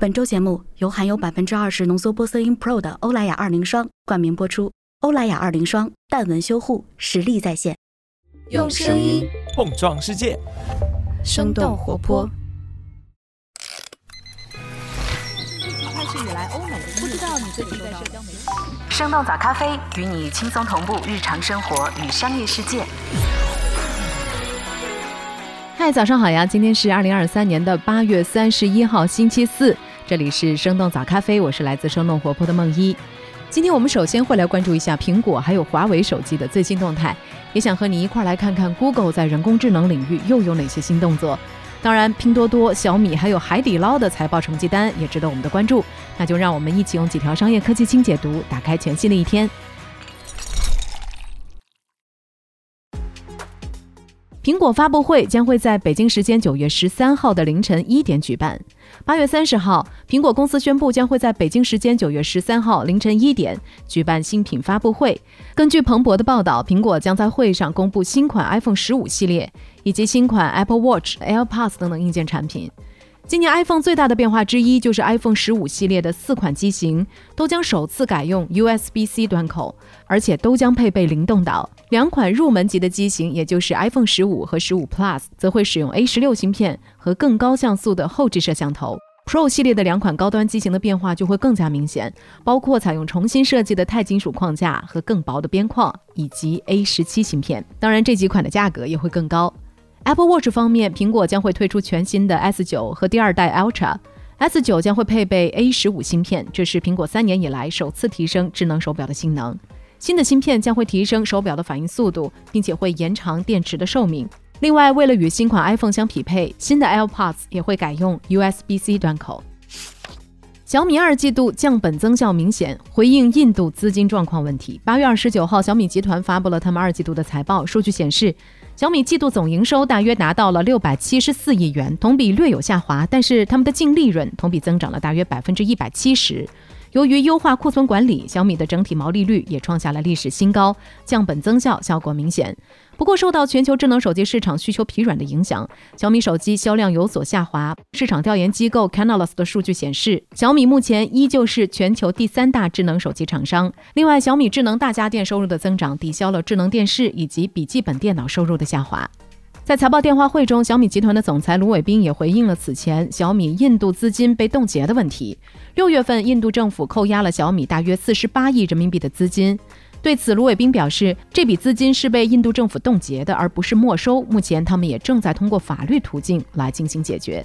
本周节目由含有百分之二十浓缩玻色因 Pro 的欧莱雅二零霜冠名播出。欧莱雅二零霜淡纹修护实力在线，用声音碰撞世界，生动活泼。开始以来，欧美不知道你最近在社交媒体。生动早咖啡与你轻松同步日常生活与商业世界。嗨，早上好呀！今天是二零二三年的八月三十一号，星期四。这里是生动早咖啡，我是来自生动活泼的梦一。今天我们首先会来关注一下苹果还有华为手机的最新动态，也想和你一块来看看 Google 在人工智能领域又有哪些新动作。当然，拼多多、小米还有海底捞的财报成绩单也值得我们的关注。那就让我们一起用几条商业科技轻解读，打开全新的一天。苹果发布会将会在北京时间九月十三号的凌晨一点举办。八月三十号，苹果公司宣布将会在北京时间九月十三号凌晨一点举办新品发布会。根据彭博的报道，苹果将在会上公布新款 iPhone 十五系列以及新款 Apple Watch、AirPods 等等硬件产品。今年 iPhone 最大的变化之一就是 iPhone 十五系列的四款机型都将首次改用 USB-C 端口，而且都将配备灵动岛。两款入门级的机型，也就是 iPhone 十五和十五 Plus，则会使用 A 十六芯片和更高像素的后置摄像头。Pro 系列的两款高端机型的变化就会更加明显，包括采用重新设计的钛金属框架和更薄的边框，以及 A 十七芯片。当然，这几款的价格也会更高。Apple Watch 方面，苹果将会推出全新的 S 九和第二代 Ultra。S 九将会配备 A 十五芯片，这是苹果三年以来首次提升智能手表的性能。新的芯片将会提升手表的反应速度，并且会延长电池的寿命。另外，为了与新款 iPhone 相匹配，新的 AirPods 也会改用 USB-C 端口。小米二季度降本增效明显，回应印度资金状况问题。八月二十九号，小米集团发布了他们二季度的财报，数据显示。小米季度总营收大约达到了六百七十四亿元，同比略有下滑，但是他们的净利润同比增长了大约百分之一百七十。由于优化库存管理，小米的整体毛利率也创下了历史新高，降本增效效果明显。不过，受到全球智能手机市场需求疲软的影响，小米手机销量有所下滑。市场调研机构 Canalys 的数据显示，小米目前依旧是全球第三大智能手机厂商。另外，小米智能大家电收入的增长抵消了智能电视以及笔记本电脑收入的下滑。在财报电话会中，小米集团的总裁卢伟斌也回应了此前小米印度资金被冻结的问题。六月份，印度政府扣押了小米大约四十八亿人民币的资金。对此，卢伟斌表示，这笔资金是被印度政府冻结的，而不是没收。目前，他们也正在通过法律途径来进行解决。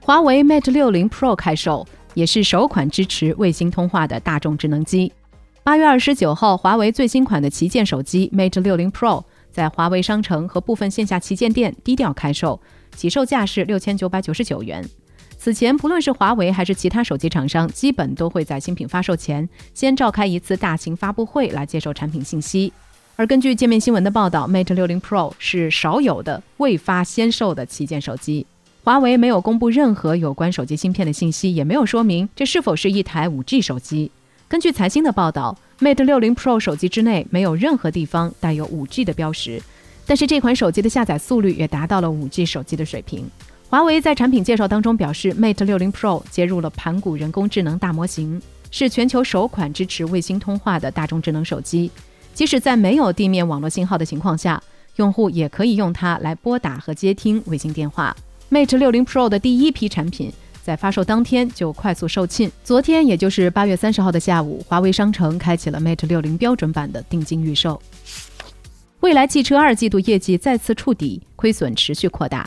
华为 Mate 六零 Pro 开售，也是首款支持卫星通话的大众智能机。八月二十九号，华为最新款的旗舰手机 Mate 六零 Pro。在华为商城和部分线下旗舰店低调开售，起售价是六千九百九十九元。此前，不论是华为还是其他手机厂商，基本都会在新品发售前先召开一次大型发布会来接受产品信息。而根据界面新闻的报道，Mate 60 Pro 是少有的未发先售的旗舰手机。华为没有公布任何有关手机芯片的信息，也没有说明这是否是一台 5G 手机。根据财新的报道。Mate 60 Pro 手机之内没有任何地方带有 5G 的标识，但是这款手机的下载速率也达到了 5G 手机的水平。华为在产品介绍当中表示，Mate 60 Pro 接入了盘古人工智能大模型，是全球首款支持卫星通话的大众智能手机。即使在没有地面网络信号的情况下，用户也可以用它来拨打和接听卫星电话。Mate 60 Pro 的第一批产品。在发售当天就快速售罄。昨天，也就是八月三十号的下午，华为商城开启了 Mate 六零标准版的定金预售。蔚来汽车二季度业绩再次触底，亏损持续扩大。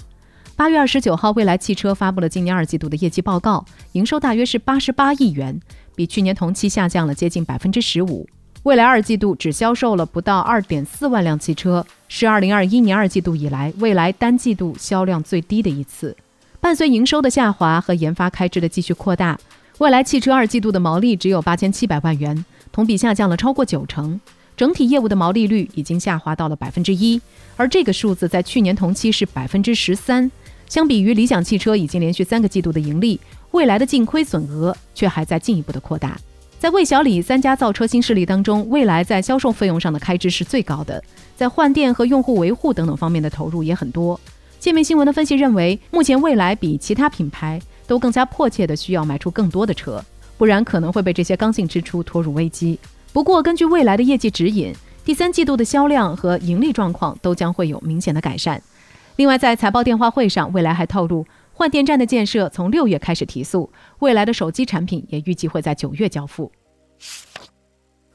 八月二十九号，蔚来汽车发布了今年二季度的业绩报告，营收大约是八十八亿元，比去年同期下降了接近百分之十五。蔚来二季度只销售了不到二点四万辆汽车，是二零二一年二季度以来蔚来单季度销量最低的一次。伴随营收的下滑和研发开支的继续扩大，蔚来汽车二季度的毛利只有八千七百万元，同比下降了超过九成。整体业务的毛利率已经下滑到了百分之一，而这个数字在去年同期是百分之十三。相比于理想汽车已经连续三个季度的盈利，未来的净亏损额却还在进一步的扩大。在魏小李三家造车新势力当中，蔚来在销售费用上的开支是最高的，在换电和用户维护等等方面的投入也很多。界面新闻的分析认为，目前蔚来比其他品牌都更加迫切的需要卖出更多的车，不然可能会被这些刚性支出拖入危机。不过，根据未来的业绩指引，第三季度的销量和盈利状况都将会有明显的改善。另外，在财报电话会上，未来还透露，换电站的建设从六月开始提速，未来的手机产品也预计会在九月交付。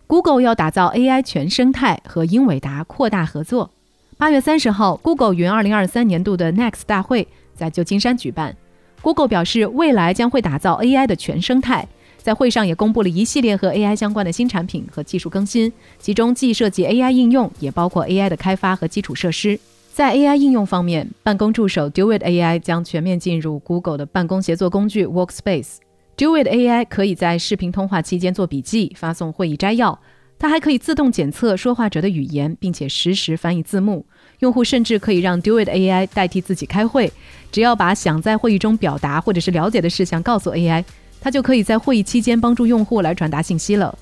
Google 要打造 AI 全生态，和英伟达扩大合作。八月三十号，Google 云二零二三年度的 Next 大会在旧金山举办。Google 表示，未来将会打造 AI 的全生态。在会上也公布了一系列和 AI 相关的新产品和技术更新，其中既涉及 AI 应用，也包括 AI 的开发和基础设施。在 AI 应用方面，办公助手 Duet AI 将全面进入 Google 的办公协作工具 Workspace。Duet AI 可以在视频通话期间做笔记、发送会议摘要。它还可以自动检测说话者的语言，并且实时翻译字幕。用户甚至可以让 Duet AI 代替自己开会，只要把想在会议中表达或者是了解的事项告诉 AI，它就可以在会议期间帮助用户来传达信息了。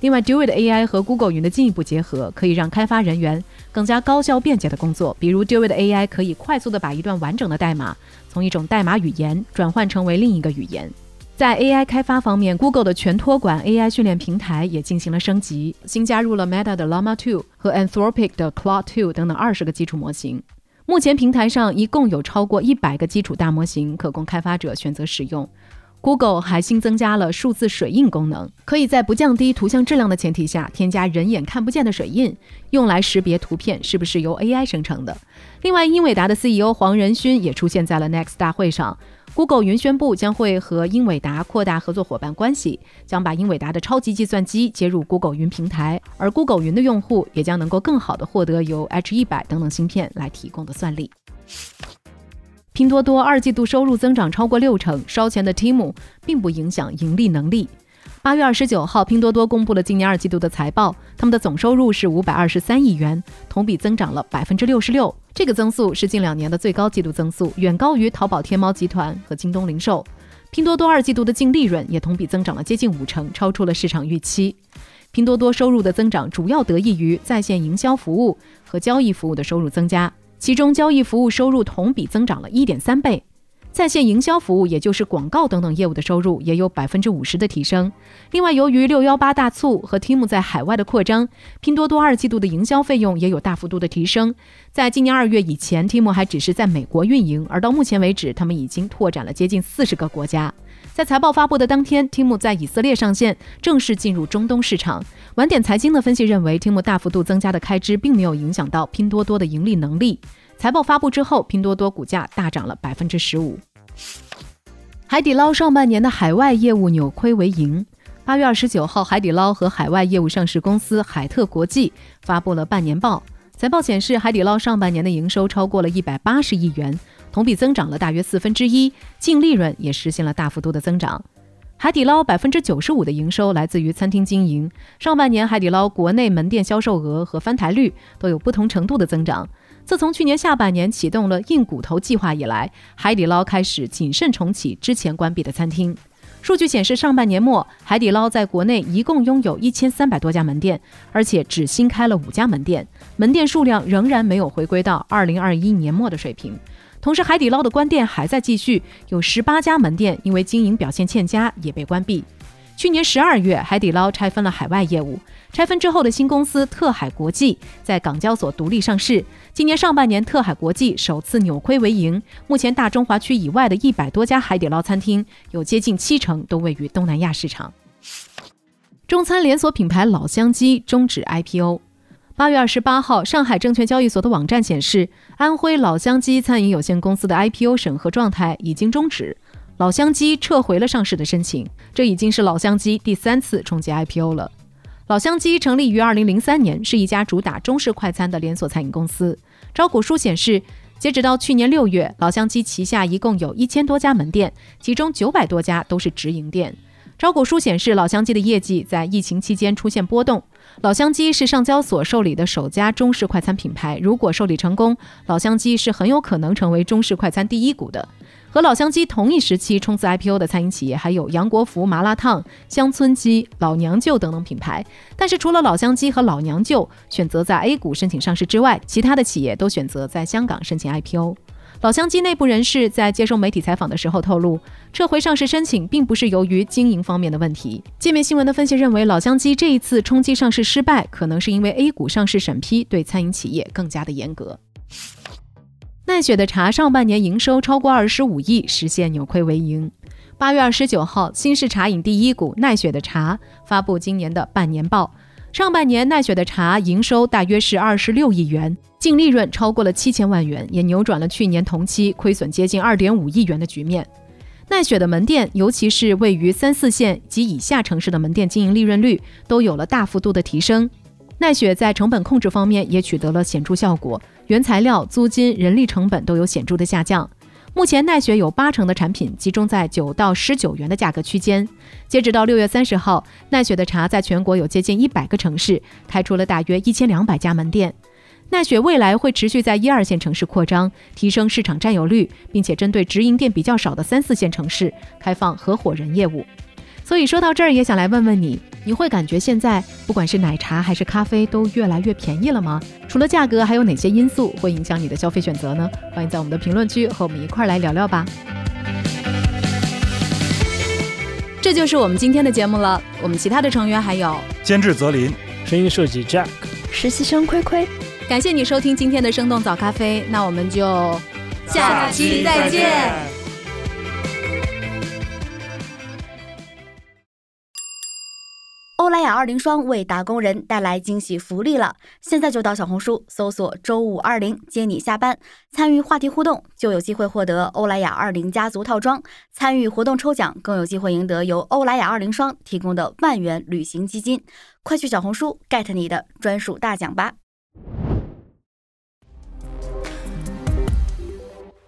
另外，Duet AI 和 Google 云的进一步结合，可以让开发人员更加高效便捷的工作。比如，Duet AI 可以快速的把一段完整的代码从一种代码语言转换成为另一个语言。在 AI 开发方面，Google 的全托管 AI 训练平台也进行了升级，新加入了 Meta 的 Llama 2和 Anthropic 的 Claude 2等等二十个基础模型。目前平台上一共有超过一百个基础大模型可供开发者选择使用。Google 还新增加了数字水印功能，可以在不降低图像质量的前提下，添加人眼看不见的水印，用来识别图片是不是由 AI 生成的。另外，英伟达的 CEO 黄仁勋也出现在了 Next 大会上。Google 云宣布将会和英伟达扩大合作伙伴关系，将把英伟达的超级计算机接入 Google 云平台，而 Google 云的用户也将能够更好地获得由 H100 等等芯片来提供的算力。拼多多二季度收入增长超过六成，烧钱的 Temu 并不影响盈利能力。八月二十九号，拼多多公布了今年二季度的财报，他们的总收入是五百二十三亿元，同比增长了百分之六十六。这个增速是近两年的最高季度增速，远高于淘宝天猫集团和京东零售。拼多多二季度的净利润也同比增长了接近五成，超出了市场预期。拼多多收入的增长主要得益于在线营销服务和交易服务的收入增加，其中交易服务收入同比增长了一点三倍。在线营销服务，也就是广告等等业务的收入也有百分之五十的提升。另外，由于六幺八大促和 Tim 在海外的扩张，拼多多二季度的营销费用也有大幅度的提升。在今年二月以前，Tim 还只是在美国运营，而到目前为止，他们已经拓展了接近四十个国家。在财报发布的当天，Tim 在以色列上线，正式进入中东市场。晚点财经的分析认为，Tim 大幅度增加的开支并没有影响到拼多多的盈利能力。财报发布之后，拼多多股价大涨了百分之十五。海底捞上半年的海外业务扭亏为盈。八月二十九号，海底捞和海外业务上市公司海特国际发布了半年报。财报显示，海底捞上半年的营收超过了一百八十亿元，同比增长了大约四分之一，净利润也实现了大幅度的增长。海底捞百分之九十五的营收来自于餐厅经营。上半年，海底捞国内门店销售额和翻台率都有不同程度的增长。自从去年下半年启动了硬骨头计划以来，海底捞开始谨慎重启之前关闭的餐厅。数据显示，上半年末，海底捞在国内一共拥有一千三百多家门店，而且只新开了五家门店，门店数量仍然没有回归到二零二一年末的水平。同时，海底捞的关店还在继续，有十八家门店因为经营表现欠佳也被关闭。去年十二月，海底捞拆分了海外业务。拆分之后的新公司特海国际在港交所独立上市。今年上半年，特海国际首次扭亏为盈。目前，大中华区以外的一百多家海底捞餐厅，有接近七成都位于东南亚市场。中餐连锁品牌老乡鸡终止 IPO。八月二十八号，上海证券交易所的网站显示，安徽老乡鸡餐饮有限公司的 IPO 审核状态已经终止。老乡鸡撤回了上市的申请，这已经是老乡鸡第三次冲击 IPO 了。老乡鸡成立于二零零三年，是一家主打中式快餐的连锁餐饮公司。招股书显示，截止到去年六月，老乡鸡旗下一共有一千多家门店，其中九百多家都是直营店。招股书显示，老乡鸡的业绩在疫情期间出现波动。老乡鸡是上交所受理的首家中式快餐品牌，如果受理成功，老乡鸡是很有可能成为中式快餐第一股的。和老乡鸡同一时期冲刺 IPO 的餐饮企业还有杨国福麻辣烫、乡村鸡、老娘舅等等品牌。但是除了老乡鸡和老娘舅选择在 A 股申请上市之外，其他的企业都选择在香港申请 IPO。老乡鸡内部人士在接受媒体采访的时候透露，撤回上市申请并不是由于经营方面的问题。界面新闻的分析认为，老乡鸡这一次冲击上市失败，可能是因为 A 股上市审批对餐饮企业更加的严格。奈雪的茶上半年营收超过二十五亿，实现扭亏为盈。八月二十九号，新式茶饮第一股奈雪的茶发布今年的半年报。上半年，奈雪的茶营收大约是二十六亿元，净利润超过了七千万元，也扭转了去年同期亏损接近二点五亿元的局面。奈雪的门店，尤其是位于三四线及以下城市的门店，经营利润率都有了大幅度的提升。奈雪在成本控制方面也取得了显著效果，原材料、租金、人力成本都有显著的下降。目前奈雪有八成的产品集中在九到十九元的价格区间。截止到六月三十号，奈雪的茶在全国有接近一百个城市开出了大约一千两百家门店。奈雪未来会持续在一二线城市扩张，提升市场占有率，并且针对直营店比较少的三四线城市开放合伙人业务。所以说到这儿，也想来问问你，你会感觉现在不管是奶茶还是咖啡都越来越便宜了吗？除了价格，还有哪些因素会影响你的消费选择呢？欢迎在我们的评论区和我们一块儿来聊聊吧。这就是我们今天的节目了。我们其他的成员还有监制泽林，声音设计 Jack，实习生亏亏。感谢你收听今天的生动早咖啡，那我们就下期再见。欧莱雅二零双为打工人带来惊喜福利了！现在就到小红书搜索“周五二零接你下班”，参与话题互动，就有机会获得欧莱雅二零家族套装；参与活动抽奖，更有机会赢得由欧莱雅二零双提供的万元旅行基金。快去小红书 get 你的专属大奖吧！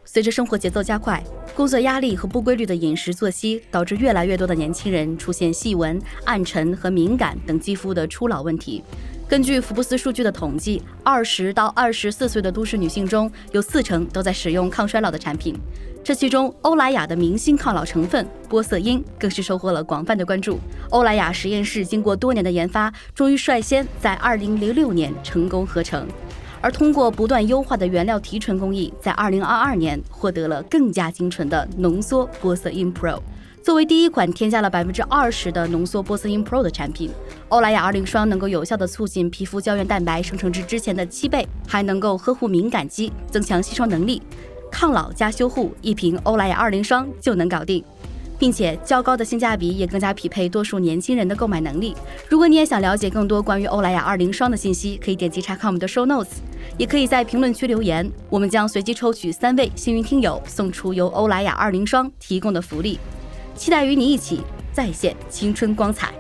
随着生活节奏加快。工作压力和不规律的饮食作息，导致越来越多的年轻人出现细纹、暗沉和敏感等肌肤的初老问题。根据福布斯数据的统计，二十到二十四岁的都市女性中有四成都在使用抗衰老的产品。这其中，欧莱雅的明星抗老成分玻色因更是收获了广泛的关注。欧莱雅实验室经过多年的研发，终于率先在二零零六年成功合成。而通过不断优化的原料提纯工艺，在二零二二年获得了更加精纯的浓缩玻色因 Pro。作为第一款添加了百分之二十的浓缩玻色因 Pro 的产品，欧莱雅二零霜能够有效的促进皮肤胶原蛋白生成至之前的七倍，还能够呵护敏感肌，增强吸收能力，抗老加修护，一瓶欧莱雅二零霜就能搞定。并且较高的性价比也更加匹配多数年轻人的购买能力。如果你也想了解更多关于欧莱雅二零霜的信息，可以点击查看我们的 show notes，也可以在评论区留言，我们将随机抽取三位幸运听友，送出由欧莱雅二零霜提供的福利。期待与你一起再现青春光彩。